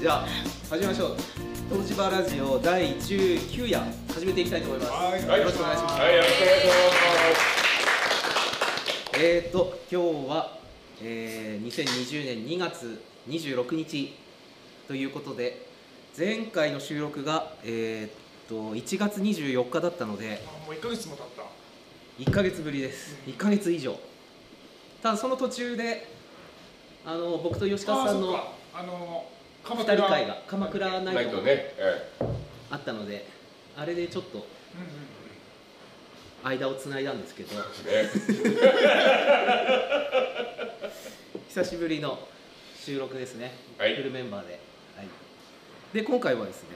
じゃあ始めましょう。東芝ラジオ第19夜始めていきたいと思います。はい。よろしくお願いします。はい、よろしくお願いしえーと今日は、えー、2020年2月26日ということで前回の収録がえー、と1月24日だったのでます。もう一ヶ月も経った。1ヶ月ぶりです。1ヶ月以上。ただその途中であの僕と吉川さんのあの鎌2人会が。鎌倉ナナイトね、えあったのであれでちょっと間をつないだんですけど。久しぶりの収録ですね、はい。フルメンバーで、はい、で今回はですね、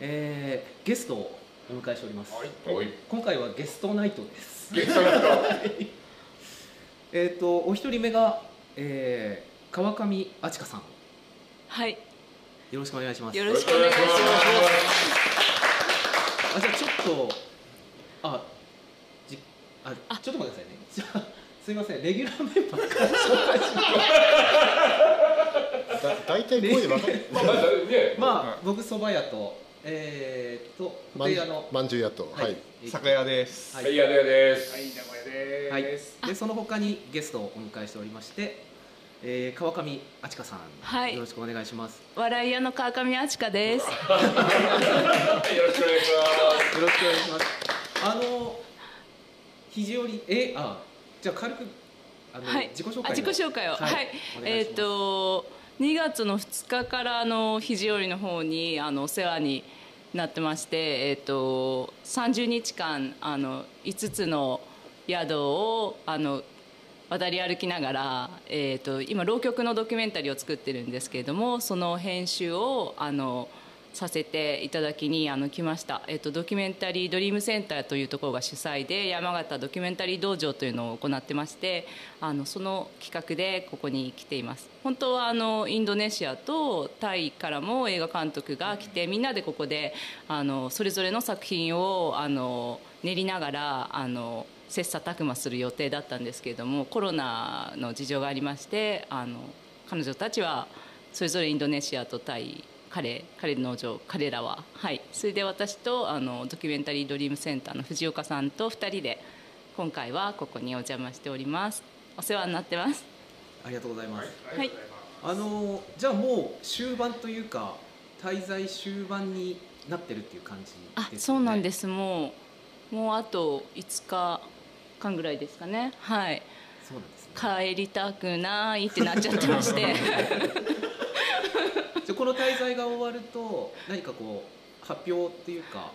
えーゲストをお迎えしております、はい。今回はゲストナイトです。ゲストの人、えっとお一人目が、えー川上あちかさんはい、よろしくお願いします。よろしくお願いします。あじゃあちょっとあじあちょっと待ってくださいね。じゃあすみません。レギュラーメンバーから紹介します。だ大体声で分かる。まあ、まだね、まあ僕蕎麦屋とえー、っとまんホテル屋の。まんじゅう屋とはい、酒屋です。ははい。い、やでです。はい、名古屋はい、です。でその他にゲストをお迎えしておりまして、えー、川上あちかさん、はいよろしくお願いします。笑い屋の川上あちかです。よろしくお願いします。よろしくお願いします。あの肘折えあじゃあ軽くあの、はい、自己紹介自己紹介を。はい、お願いえっ、しますと2月の2日からあの肘折の方にあのお世話になってまして、えっ、と30日間あの5つの宿をあの渡り歩きながら、えー、と今浪曲のドキュメンタリーを作ってるんですけれどもその編集をあのさせていただきにあの来ました、えー、とドキュメンタリードリームセンターというところが主催で山形ドキュメンタリー道場というのを行ってましてあのその企画でここに来ています。本当はあのインドネシアとタイからも映画監督が来てみんなでここであのそれぞれの作品をあの練りながらあの切磋琢磨する予定だったんですけれどもコロナの事情がありましてあの彼女たちはそれぞれインドネシアとタイ彼彼の農場彼らははい。それで私とあのドキュメンタリードリームセンターの藤岡さんと2人で今回はここにお邪魔しております。お世話になってます。ありがとうございます。はい。あのじゃあもう終盤というか滞在終盤になってるっていう感じです、ね。あそうなんです。すもうもうあと5日間ぐらいですかねはいそうなんですね。帰りたくないってなっちゃってまして じゃあこの滞在が終わると何かこう発表っていうか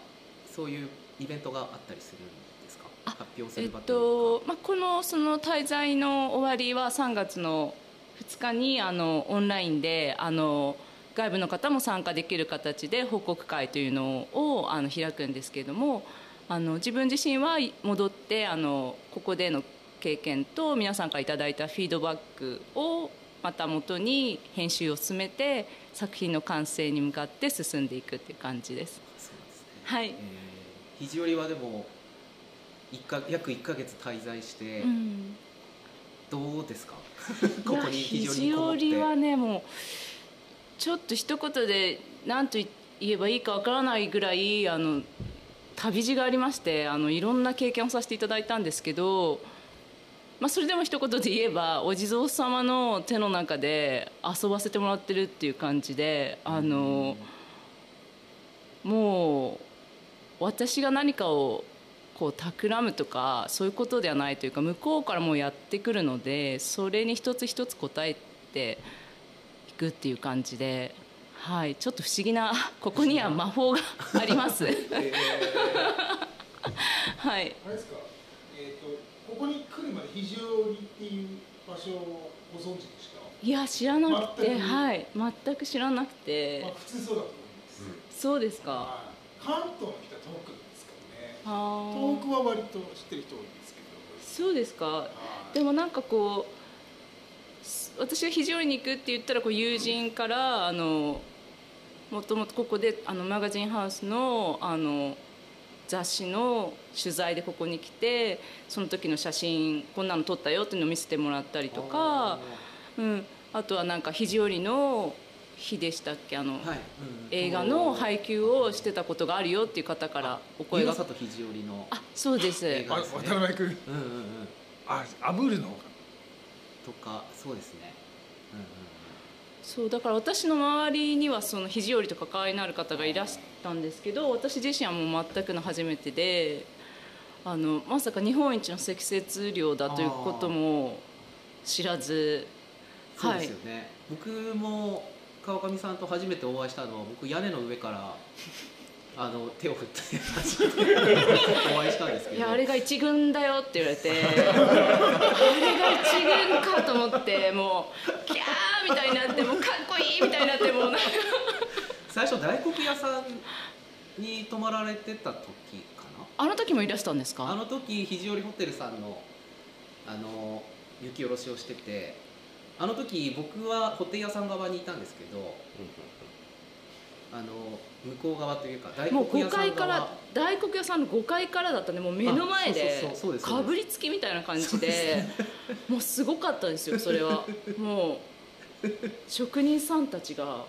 そういうイベントがあったりするんですか？発表すえっる場というか。とまあ、このその滞在の終わりは3月の2日にあのオンラインであの外部の方も参加できる形で報告会というのをあの開くんですけれどもあの自分自身は戻ってあのここでの経験と皆さんからいただいたフィードバックをまた元に編集を進めて作品の完成に向かって進んでいくっていう感じです。はい。えー、肘折はでも一か約1か月滞在して、うん。どうですか？ここに肘折はねもうちょっと一言で何と言えばいいかわからないぐらいあの旅路がありましてあのいろんな経験をさせていただいたんですけど、まあ、それでも一言で言えばお地蔵様の手の中で遊ばせてもらってるっていう感じであのもう私が何かをこう企むとかそういうことではないというか向こうからもうやってくるのでそれに一つ一つ答えていくっていう感じで、はい、ちょっと不思議な ここには魔法があります。はい、あれですか。えっ、と、ここに来るまで肘折っていう場所をご存知でした？いや知らなくて、はい、全く知らなくまてあ、普通そうだと思います。そうですか。はい関東の人は遠くですけどね。あ遠ーくは割と知ってる人多いんですけど。そうですか。はいでもなんかこうす私が肘折に行くって言ったらこう友人からあのもともとここであのマガジンハウスのあの雑誌の取材でここに来てその時の写真こんなの撮ったよっていうのを見せてもらったりとか、うん、あとはなんか肘折の日でしたっけあの、はい、うんうん。映画の配給をしてたことがあるよっていう方からお声が。湯浅と肘折のあそうです。渡辺君。うんうんうん。あアブールの？とかそうですね。うんうんそうだから私の周りにはその肘折と関わりのある方がいらしたんですけど私自身はもう全くの初めてであのまさか日本一の積雪量だということも知らずそうですよね、僕も川上さんと初めてお会いしたのは僕屋根の上からあの手を振って初めてお会いしたんですけど。いやあれが一軍だよって言われてあれが一軍かと思ってもうキャーみたいになってもうかっこいいみたいになってもうなんか。最初大黒屋さんに泊まられてた時かあの時もいらしたんですか？なあの時肘折ホテルさんのあの雪下ろしをしててあの時僕はホテル屋さん側にいたんですけどあの向こう側というか大もう5黒屋さん側。階から大黒屋さんの5階からだったんでもう目の前であそうそうそうそうです。かぶりつきみたいな感じでもうすごかったですよそれは。もう職人さんたちが。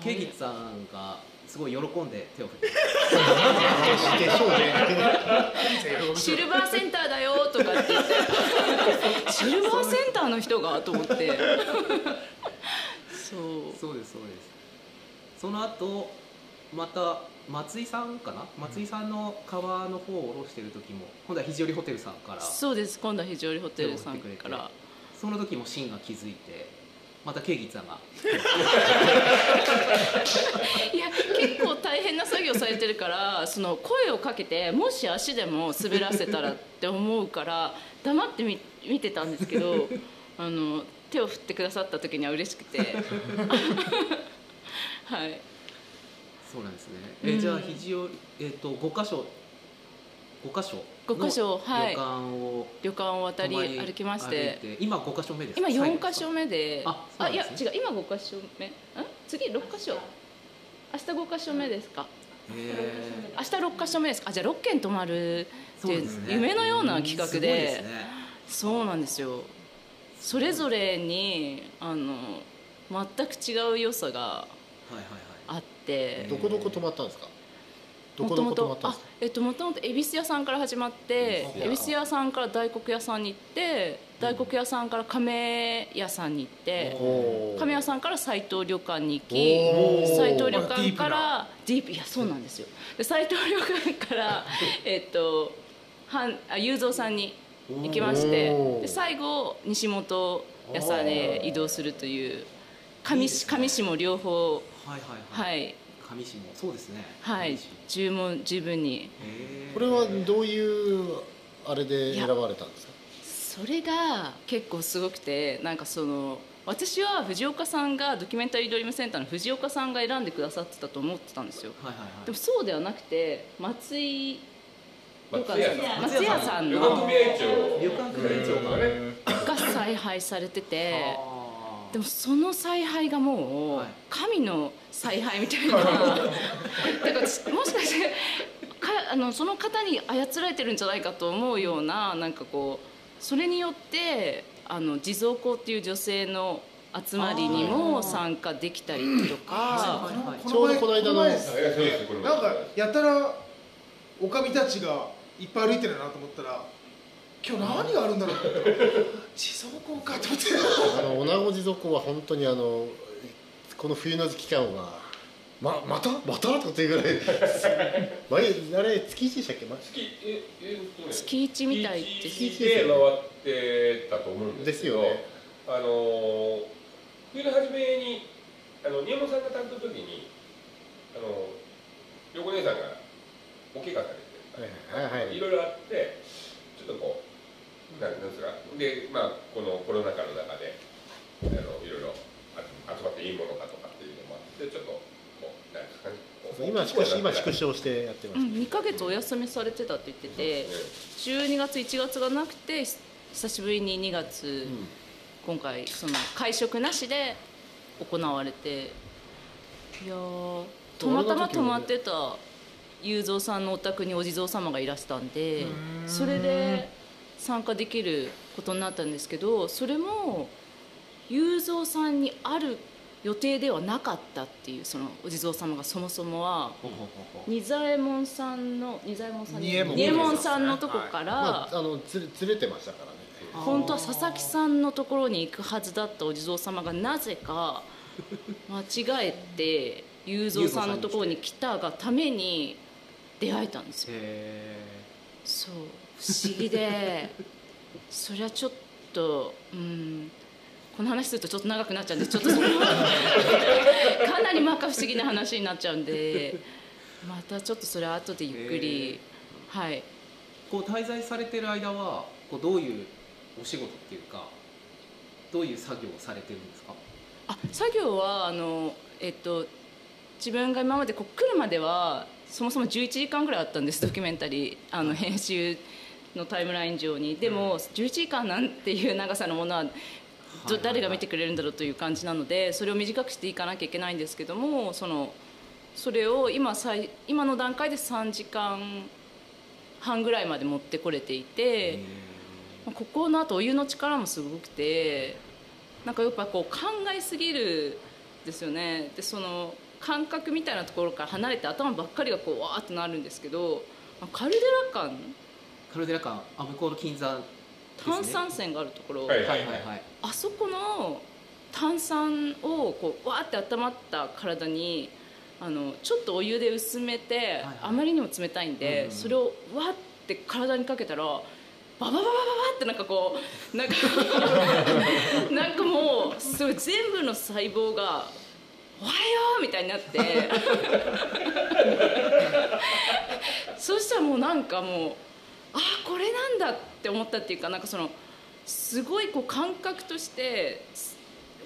ケギさんがすごい喜んで手を振って。シルバーセンターだよとかって言って。シルバーセンターの人がと思って。そう。そうですそうですその後また松井さんかな？松井さんの川の方を下ろしてる時も今度は肘折ホテルさんから。そうです。今度は肘折ホテルさんから。その時もシンが気づいてまたケギさんが。いや結構大変な作業されてるからその声をかけてもし足でも滑らせたらって思うから黙ってみ見てたんですけどあの手を振ってくださった時には嬉しくてはい。そうなんですね。え、うん。じゃあ肘折えっ、と5箇所5箇所5箇所はい。旅館を旅館を渡り歩きまし歩て。い今5箇所目です今か4箇所目で。あそうなんいや違う。今5箇所目。ん？次6箇所。明日5箇所目ですか？明日6箇所目ですか？あじゃあ6軒泊まるっていうね。夢のような企画で。ですね。そうなんですよ。それぞれにあの全く違う良さがあって。どこどこ泊まったんですか？どもことどこ泊まもとあったんですか？えっともともと恵比寿屋さんから始まって恵比寿屋さんから大黒屋さんに行って大黒屋さんから亀屋さんに行って亀屋さんから斎藤旅館に行き斎藤旅館からディープいやそうなんですよ。で斎藤旅館からえっとはんあ雄三さんに行きましてで最後西本屋さんへ移動するという上上市も両方はいはいはい。はい。上市も。そうですね。はい。十問十分に。これはどういうあれで選ばれたんですか？それが結構すごくてなんかその私は藤岡さんがドキュメンタリードリームセンターの藤岡さんが選んでくださってたと思ってたんですよ。はいはいはい。でもそうではなくて松井松屋さん。松屋さん。旅の。旅館組合長。がねが采配されててでもその采配がもうはい。神の采配みたいな。だからもしかしてかあのその方に操られてるんじゃないかと思うようななんかこうそれによってあの地蔵校っていう女性の集まりにも参加できたりとか。はいはいはい。ちょうどこの間のなんかやたらおかみたちがいっぱい歩いてるなと思ったら今日何があるんだろう地蔵校かと思って。あの女子地蔵湖は本当にあのこの冬の期間はままた？また？とかっていうぐらい毎あれ月一でしたっけ、ま、月ええ月一みたいです。月一で回ってたと思うんですけどですよね。あの冬の初めにあの宮本さんが担当の時にあの横姉さんがお怪我されてはいはい。いろいろあってちょっとこうなんですか。でまあこのコロナ禍の中であのいろいろあ集まっていいものかとかっていうのもあってちょっとこうなんですか今縮小今縮小小してやってまうん、す、2ヶ月お休みされてたって言ってて12月1月がなくて久しぶりに2月、今回その会食なしで行われていやーたまたま泊まってた雄三さんのお宅にお地蔵様がいらしたんでそれで参加できることになったんですけどそれも雄三さんにある予定ではなかったっていうそのお地蔵様がそもそもは。仁左衛門さんの仁左衛門さん仁右衛門さんのとこから、まあ、あのずれずれてましたからね。本当は佐々木さんのところに行くはずだったお地蔵様がなぜか 間違えて雄三さんのところに来たがために出会えたんですよ。へそう不思議でそりゃちょっとうんこの話するとちょっと長くなっちゃうんでちょっとかなり摩訶不思議な話になっちゃうんでまたちょっとそれは後でゆっくりはい。ーこう滞在されてる間はこうどういうお仕事っていうかどういう作業をされてるんですか？あ作業はあのえっと自分が今までこう来るまではそもそも11時間ぐらいあったんですドキュメンタリーあの編集のタイムライン上に。でも11時間なんていう長さのものは誰が見てくれるんだろうという感じなのでそれを短くしていかなきゃいけないんですけどもそのそれを今最今の段階で3時間半ぐらいまで持ってこれていて。まあここのあとお湯の力もすごくてなんかやっぱこう考えすぎるですよね。でその感覚みたいなところから離れて頭ばっかりがこうわーっとなるんですけどまあカルデラ館カルデラ館あ向こうの金山ですね。炭酸泉があるところ、はいはいはい。はいあそこの炭酸をこうわーって温まった体にあのちょっとお湯で薄めて、はいあまりにも冷たいんで、うんそれをわーって体にかけたらババババババってなんかこうなんかなんかもうすごい全部の細胞が「おはよう!」みたいになってそしたらもうなんかもうあこれなんだって思ったっていうかなんかそのすごいこう感覚として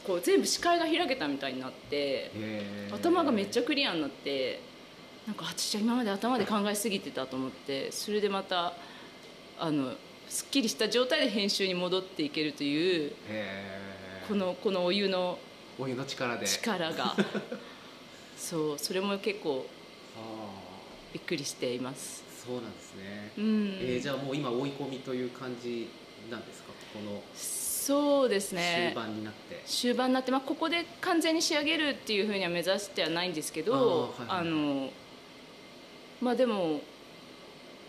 こう全部視界が開けたみたいになって頭がめっちゃクリアになってなんか私は今まで頭で考えすぎてたと思ってそれでまたあのすっきりした状態で編集に戻っていけるというこのこのお湯のお湯の力で。力が。そうそれも結構あ。びっくりしています。ーそうなんですね、うん。えーじゃあもう今追い込みという感じなんですか？このそうですね。終盤になって、終盤になって、まあ、ここで完全に仕上げるっていうふうには目指してはないんですけどあ、はいはいのまあでも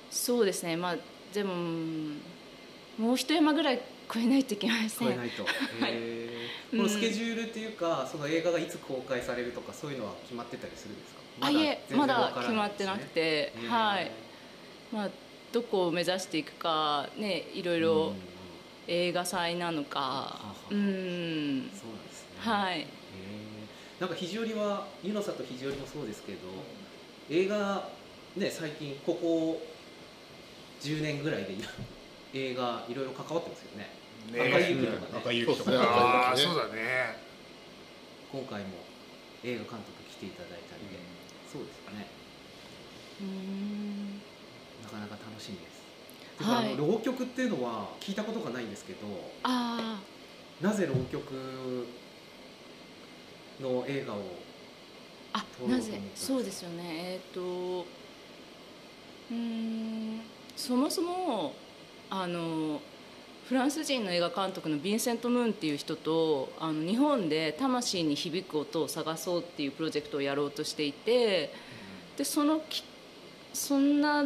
そうですね。まあでもうんもう一山ぐらい超えないといけません。超えないと、へー。このスケジュールっていうか、その映画がいつ公開されるとかそういうのは決まってたりするんですか？あいえまだ決まってなくて、ねはいまあどこを目指していくかねいろいろ映画祭なのか。はうん。そうなんですね。はい。なんか肘折は湯の里肘折もそうですけど映画ね最近ここ10年ぐらいで 映画いろいろ関わってますよね。ね。赤い雪とかね。赤い雪とか。ねああ赤い雪ね。そうだね。今回も映画監督来ていただいたりで、そうですよね。うんなかなか楽しみです、はい。あの浪曲っていうのは聞いたことがないんですけどあなぜ浪曲の映画をあなぜ？そうですよね。えっ、とうーんそもそもあのフランス人の映画監督のヴィンセント・ムーンっていう人とあの日本で魂に響く音を探そうっていうプロジェクトをやろうとしていてでそのきそんな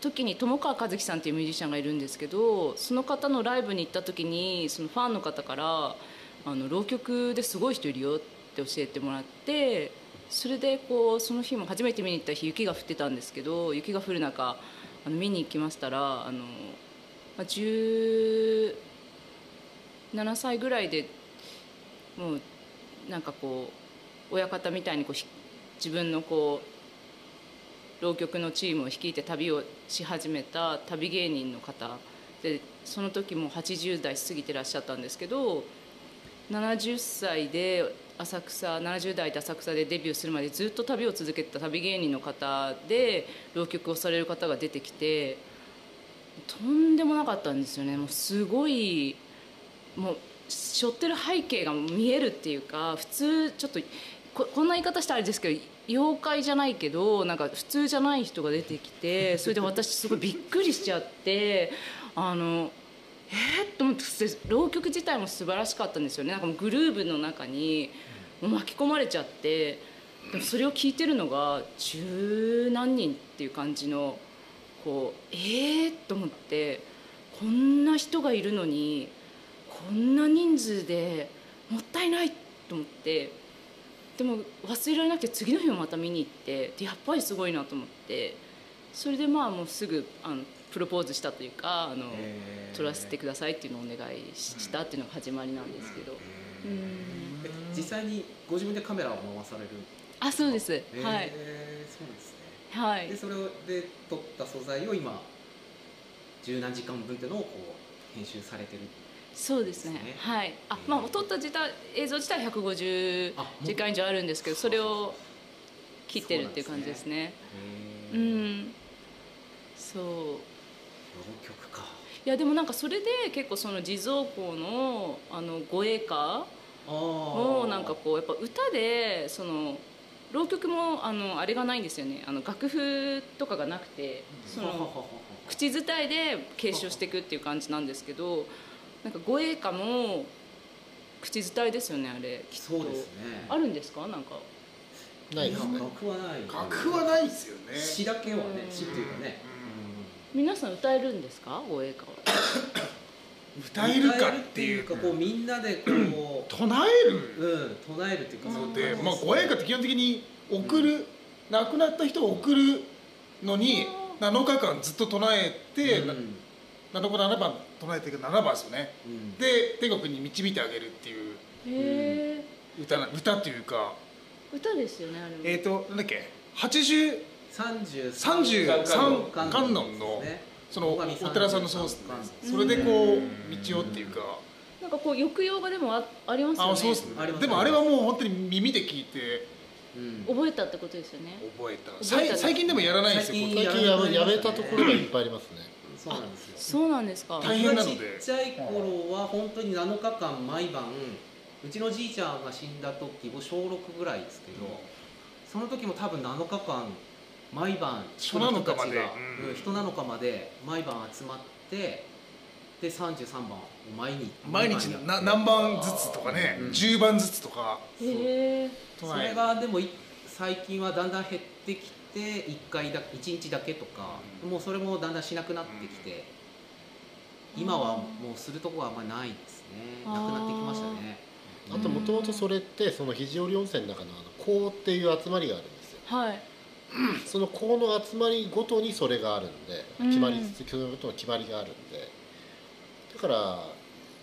時に友川一樹さんっていうミュージシャンがいるんですけどその方のライブに行った時にそのファンの方から「あの浪曲ですごい人いるよ」って教えてもらってそれでこうその日も初めて見に行った日雪が降ってたんですけど雪が降る中あの見に行きましたらあの、まあ、17歳ぐらいでもうなんかこう親方みたいにこう自分のこう浪曲のチームを率いて旅をし始めた旅芸人の方。でその時も80代過ぎてらっしゃったんですけど70歳で浅草70代で浅草でデビューするまでずっと旅を続けてた旅芸人の方で浪曲をされる方が出てきてとんでもなかったんですよね。もうすごいもう背負ってる背景が見えるっていうか普通ちょっとこんな言い方したらあれですけど妖怪じゃないけどなんか普通じゃない人が出てきて それで私すごいびっくりしちゃってあのえー、と思って浪曲自体も素晴らしかったんですよね。なんかもうグルーヴの中にもう巻き込まれちゃってでもそれを聞いてるのが十何人っていう感じのこうええー、と思ってこんな人がいるのにこんな人数でもったいないと思ってでも忘れられなくて次の日もまた見に行ってでやっぱりすごいなと思ってそれでまあもうすぐあのプロポーズしたというかあの撮らせてくださいっていうのをお願いしたっていうのが始まりなんですけど。うん。え実際にご自分でカメラを回される？あそうです、はい。えーそうですね。はい。でそれで撮った素材を今十何時間分っていうのをこう編集されてるそうですね。はい。あまあ撮った自体映像自体150あもう時間以上あるんですけどそれを切ってるっていう感じですね。うんそう浪曲かいやでもなんかそれで結構その地蔵公のあの護衛歌あをなんかこうやっぱ歌でその浪曲もあのあれがないんですよね。あの楽譜とかがなくてその口伝えで継承していくっていう感じなんですけどなんか護衛歌も口伝えですよねあれきっと。そうですね。あるんですか？なんか。ないですね。楽譜はない。楽譜はないですよね。詩だけはねうん。詩っていうかね。皆さん歌えるんですか？護衛歌は。歌えるかっていうか。こうみんなでこ唱える。ううん唱えるっていうか。のそうでまあ護衛歌って基本的に送る亡くなった人を送るのに7日間ずっと唱えてうん。7日7番唱えていく7番ですよね。うん。で天国に導いてあげるっていう歌な歌っていうか。歌ですよねあれもえっ、ー、となんだっけ？80 33 33観観音のそのお寺さんのそうですね33それでこう道をっていうか。なんかこう抑揚がでもあありますよね。あそうですね。ありますでもあれはもう本当に耳で聞いて。うん。覚えたってことですよね。覚えた。覚えた最最近でもやらないんですよ最近最近やめやめたところがいっぱいありますねそうなんですよ。そうなんですか。大変なので。ちっちゃい頃は本当に7日間毎晩うちのじいちゃんが死んだ時も小6ぐらいですけど、その時も多分7日間毎晩人なのかまで。人たちがうん。うん。人なのかまで毎晩集まってで33番を毎日毎日な何番ずつとかね、うん。10番ずつとか。へえそれがでもい最近はだんだん減ってきて1回だ1日だけとか、もうそれもだんだんしなくなってきて、今はもうするとこはあんまりないですね。なくなってきましたね。あともともとそれってその肘折温泉の中のあの香っていう集まりがあるんですよ。はい。その香の集まりごとにそれがあるんでうん。決まりそのことの決まりがあるんで。だから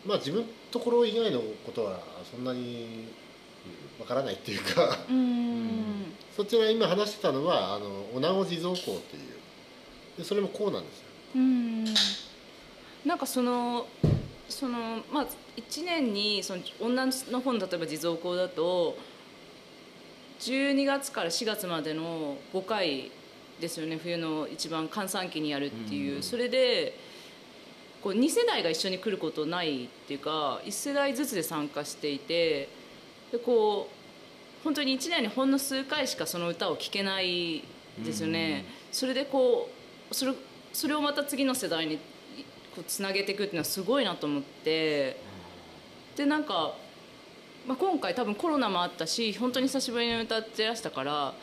まあ自分のところ以外のことはそんなにわからないっていうか。うそちら今話してたのはあの女子地蔵香っていう。でそれも香なんですよ。うーん。なんかそのそのまあ1年にその女の本例えば地蔵香だと12月から4月までの5回ですよね冬の一番閑散期にやるっていう、うん。それでこう2世代が一緒に来ることないっていうか1世代ずつで参加していてでこう本当に1年にほんの数回しかその歌を聴けないですよね。それでこうそれそれをまた次の世代にこうつなげていくっていうのはすごいなと思って。でなんか、まあ、今回多分コロナもあったし本当に久しぶりに歌ってらしたから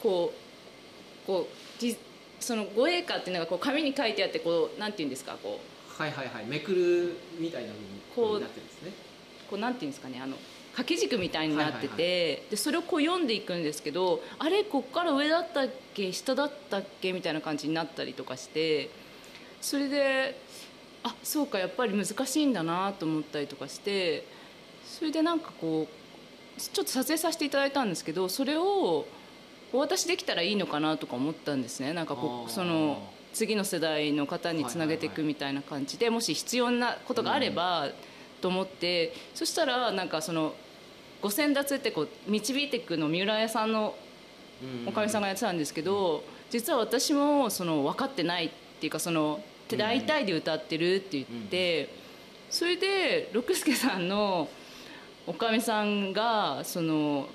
こうこうじその護衛歌っていうのがこう紙に書いてあってこうなんていうんですかこはいはいはい。めくるみたいな風こうになってるんですね。うこうなんていうんですかねあの掛け軸みたいになってて、でそれをこう読んでいくんですけどあれこっから上だったっけ下だったっけみたいな感じになったりとかしてそれであそうかやっぱり難しいんだなと思ったりとかしてそれでなんかこうちょっと撮影させていただいたんですけどそれをお渡しできたらいいのかなとか思ったんですね。なんかこうその次の世代の方につなげていくみたいな感じでもし必要なことがあればと思ってそしたらなんかその五線立ってこう導いていくの三浦屋さんのおかみさんがやってたんですけど実は私もその分かってないっていうかその「大体で歌ってる」って言ってそれで六助さんのおかみさんがその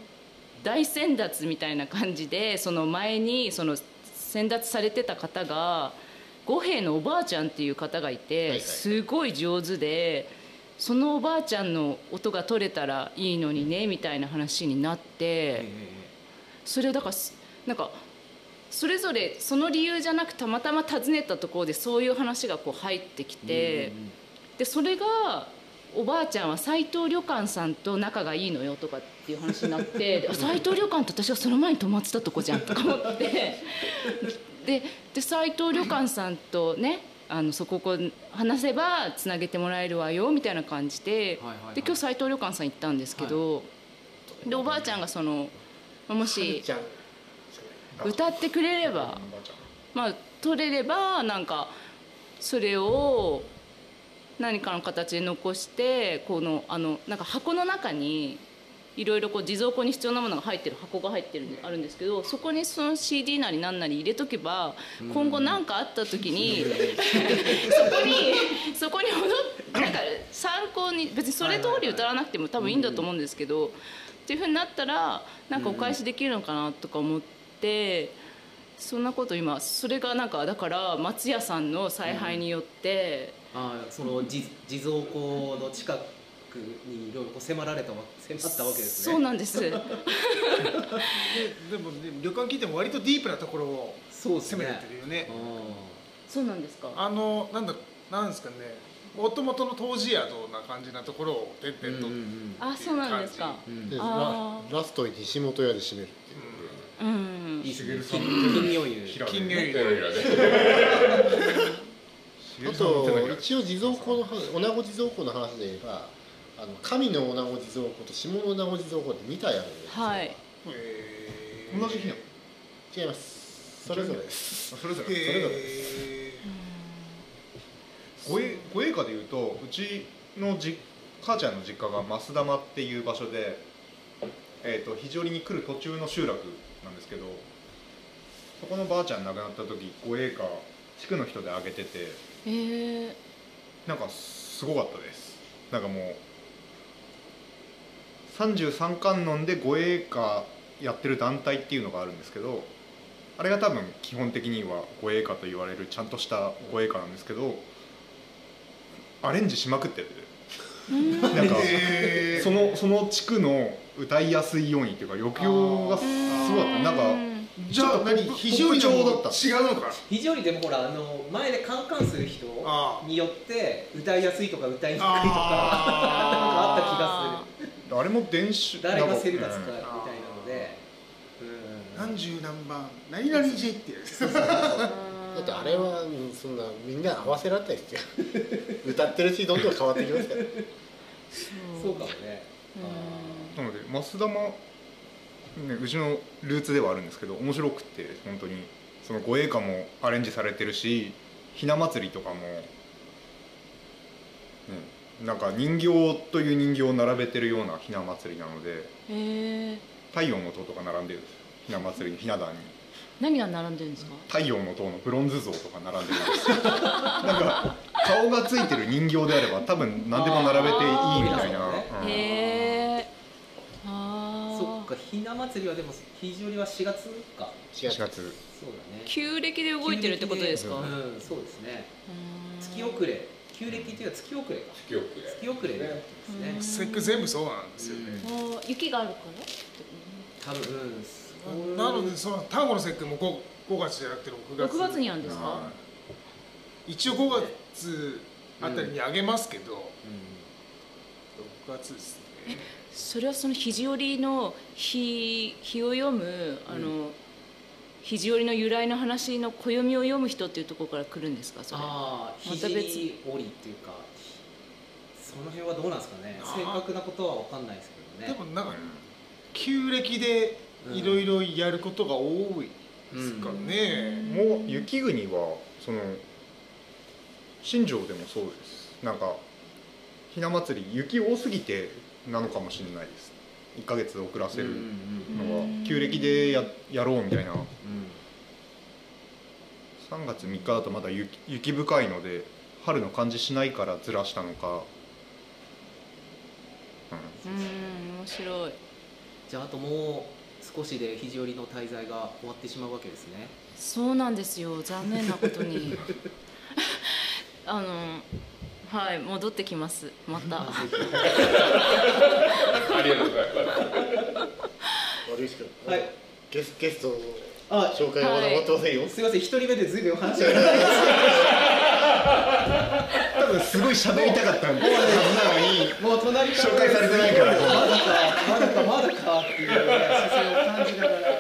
大先達みたいな感じでその前にその先達されてた方が五兵のおばあちゃんっていう方がいてはい。すごい上手でそのおばあちゃんの音が取れたらいいのにねみたいな話になってえそれをだからすなんかそれぞれその理由じゃなくたまたま訪ねたところでそういう話がこう入ってきて。でそれがおばあちゃんは斎藤旅館さんと仲がいいのよとかっていう話になって で斎藤旅館って私がその前に泊まってたとこじゃんとか思ってでで斎藤旅館さんとねあのそここう話せばつなげてもらえるわよみたいな感じでで今日斎藤旅館さん行ったんですけど、でおばあちゃんがそのもし歌ってくれればまあ取れればなんかそれを何かの形で残してこのあのなんか箱の中にいろいろこう地蔵庫に必要なものが入ってる箱が入ってるんであるんですけどそこにその CD なり何なり入れとけば今後何かあった時にそこにそこに戻っなんか参考に別にそれ通り歌わなくても多分いいんだと思うんですけどっていうふうになったらなんかお返しできるのかなとか思って。そんなこと今それがなんかだから松屋さんの采配によって、あーその地地蔵庫の近くにいろいろこう迫られたわ迫ったわけですね。そうなんです。で でもね旅館聞いても割とディープなところを攻めてるよね。そうなんですか？あのなんだなんですかね。もともとの当時宿な感じなところを点々と、うんうんあそうなんですか。うん。ララストに西本屋で締めるっていううん。いいですね。金金魚湯 あと一応地蔵庫の話女子地蔵庫の話で言えばあの神の女子地蔵庫と下の女子地蔵庫って2体あるんですよ。はい。へ同じ日なの違います。それぞれです。それぞれ。ー。それぞれへ護衛護衛歌でいうとうちのじ母ちゃんの実家が増玉っていう場所で、えー、と肘折に来る途中の集落なんですけどそこのばあちゃん亡くなった時護衛歌地区の人であげててえー、なんかすごかったです。なんかもう33観音で護衛歌やってる団体っていうのがあるんですけどあれが多分基本的には護衛歌と言われるちゃんとした護衛歌なんですけどアレンジしまくっててなんかそのその地区の歌いやすいようにっていうか抑揚がすごかった。なんかじゃあ何？非常に特徴だった。違うのか。非常にでもほらあの前でカンカンする人あによって歌いやすいとか歌いにくいとかなんかあった気がするあれも電子誰がセルがなんか使うみたいなので、うん。何十何番何々 J ってやつ だってあれはうんそんなみんな合わせられたりして。歌ってるしどんどん変わってきますから。そうかもね。なので増玉ねうちのルーツではあるんですけど面白くって本当に。その護衛歌もアレンジされてるしひな祭りとかも、ね、なんか人形という人形を並べてるようなひな祭りなのでえー、太陽の塔とか並んでるんですよ。ひな祭りにひな壇に。何が並んでるんですか？太陽の塔のブロンズ像とか並んでるんですよ。なんか顔がついてる人形であれば多分何でも並べていいみたいな、あー。うん。へえあそっかひな祭りはでも肘折は4月か。違う4月。そうだね。旧暦で動いてるってことですか？うんそうですね。うん。月遅れ旧暦っていうのは月遅れか。記憶で月遅れでやってますね。節句全部そうなんですよね、あー雪があるから？多分。なのでその単語の節句も 5, 5月じゃなくて6月。6月にあるんですか、は一応5月あたりにあげますけど、うん6月ですね。それはその肘折の日日を読むあの、肘折の由来の話の暦を読む人っていうところから来るんですか？それ。ああまた別。肘折っていうかその辺はどうなんですかね？正確なことは分かんないですけどね。でもなんか旧暦でいろいろやることが多いですかね、もう雪国はその新庄でもそうです。なんかひな祭り雪多すぎてなのかもしれないです1ヶ月遅らせるのうんが旧暦でややろうみたいな。うん。3月3日だとまだ雪雪深いので春の感じしないからずらしたのか、うん、うん面白い。じゃああともう少しで肘折の滞在が終わってしまうわけですね。そうなんですよ。残念なことに。あのはい戻ってきます。また。ありがとうございます。悪いですけど、はい。ゲスゲストのあ紹介はまだ終わってませんよ、すいません一人目でずいぶん話が。多分すごい喋りたかったはずなのにもう隣から。紹介されてないから。まだかまだかまだかっていうね視線を感じながら